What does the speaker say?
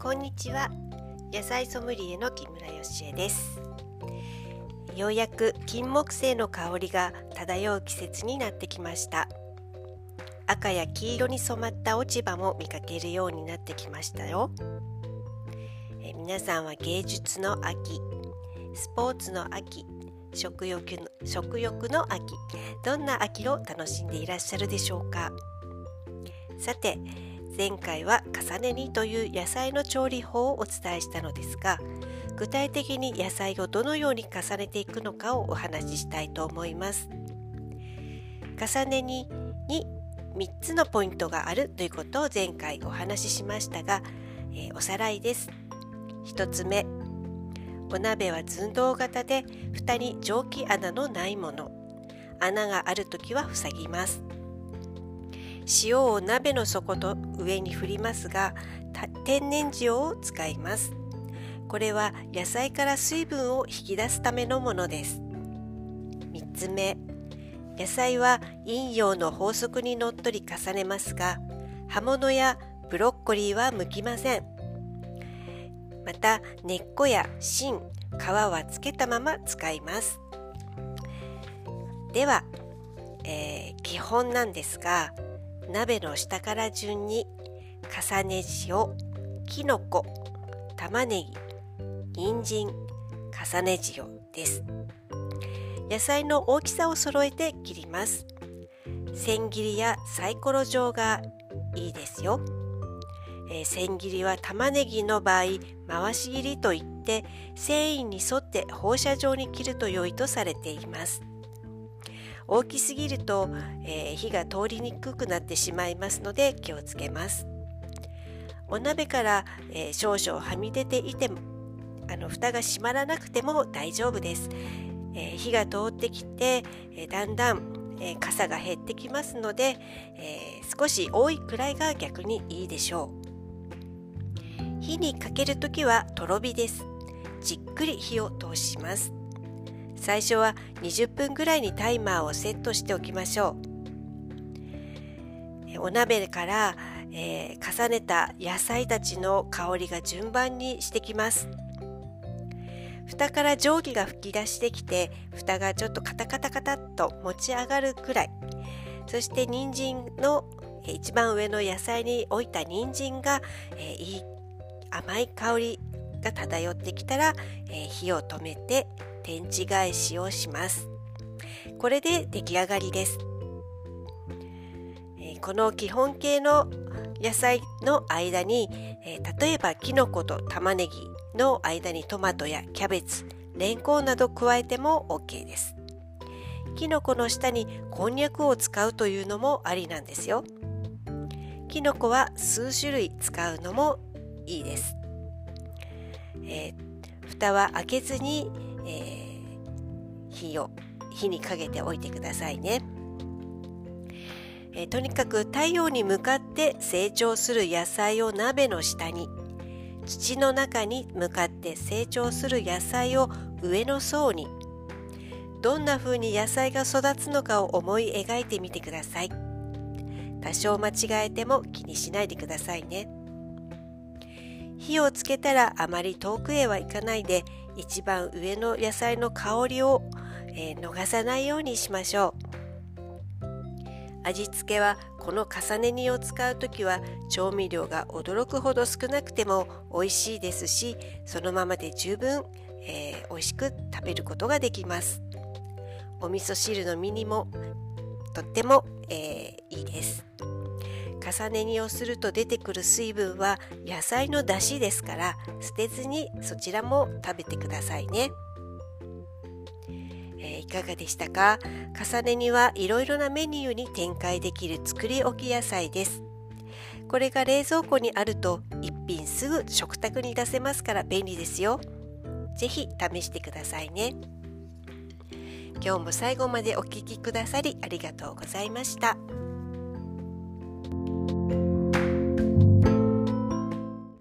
こんにちは。野菜ソムリエの木村よしえです。ようやく金木犀の香りが漂う季節になってきました。赤や黄色に染まった落ち葉も見かけるようになってきましたよ。え皆さんは芸術の秋スポーツの秋食欲の食欲の秋どんな秋を楽しんでいらっしゃるでしょうか？さて前回は重ね煮という野菜の調理法をお伝えしたのですが具体的に野菜をどのように重ねていくのかをお話ししたいと思います。重ね煮に3つのポイントがあるということを前回お話ししましたが、えー、おさらいです。1つ目お鍋は寸胴型で蓋に蒸気穴のないもの。穴がある時は塞ぎます。塩を鍋の底と上に振りますが天然塩を使います。これは野菜から水分を引き出すためのものです。3つ目。野菜は陰陽の法則にのっとり重ねますが葉物やブロッコリーは剥きません。また根っこや芯皮はつけたまま使います。では、えー、基本なんですが鍋の下から順に重ね塩きのこ玉ねぎ人参重ね塩です。野菜の大きさを揃えて切ります。千切りやサイコロ状がいいですよ、えー、千切りは玉ねぎの場合回し切りといって繊維に沿って放射状に切ると良いとされています。大きすぎると、えー、火が通りにくくなってしまいますので気をつけます。お鍋から、えー、少々はみ出ていてもあの蓋が閉まらなくても大丈夫です、えー、火が通ってきて、えだんだん、え傘が減ってきますので、え少し多いくらいが逆にいいでしょう。火にかけるときはとろ火です。じっくり火を通します。最初は20分ぐらいにタイマーをセットしておきましょう。お鍋から、えー、重ねた野菜たちの香りが順番にしてきます。蓋から蒸気が噴き出してきて蓋がちょっとカタカタカタっと持ち上がるくらい。そして人参の一番上の野菜に置いた人参が、えー、いい甘い香りが漂ってきたら、えー、火を止めて天地返しをします。これで出来上がりです、え、この基本形の野菜の間に、え、例えばきのこと玉ねぎの間にトマトやキャベツレンコンなど加えても OK です。きのこの下にこんにゃくを使うというのもありなんですよ。きのこは数種類使うのもいいです、えー、蓋は開けずにえー、火を火にかけておいてくださいね、えー、とにかく太陽に向かって成長する野菜を鍋の下に土の中に向かって成長する野菜を上の層にどんな風に野菜が育つのかを思い描いてみてください。多少間違えても気にしないでくださいね。火をつけたらあまり遠くへは行かないで一番上の野菜の香りを、えー、逃さないようにしましょう。味付けはこの重ね煮を使う時は調味料が驚くほど少なくても美味しいですしそのままで十分、えー、美味しく食べることができます。お味噌汁の身にもとっても、えー、いいです。重ね煮をすると出てくる水分は野菜の出汁ですから捨てずにそちらも食べてくださいね。えー、いかがでしたか？重ね煮はいろいろなメニューに展開できる作り置き野菜です。これが冷蔵庫にあると一品すぐ食卓に出せますから便利ですよ。ぜひ試してくださいね。今日も最後までお聴きくださりありがとうございました。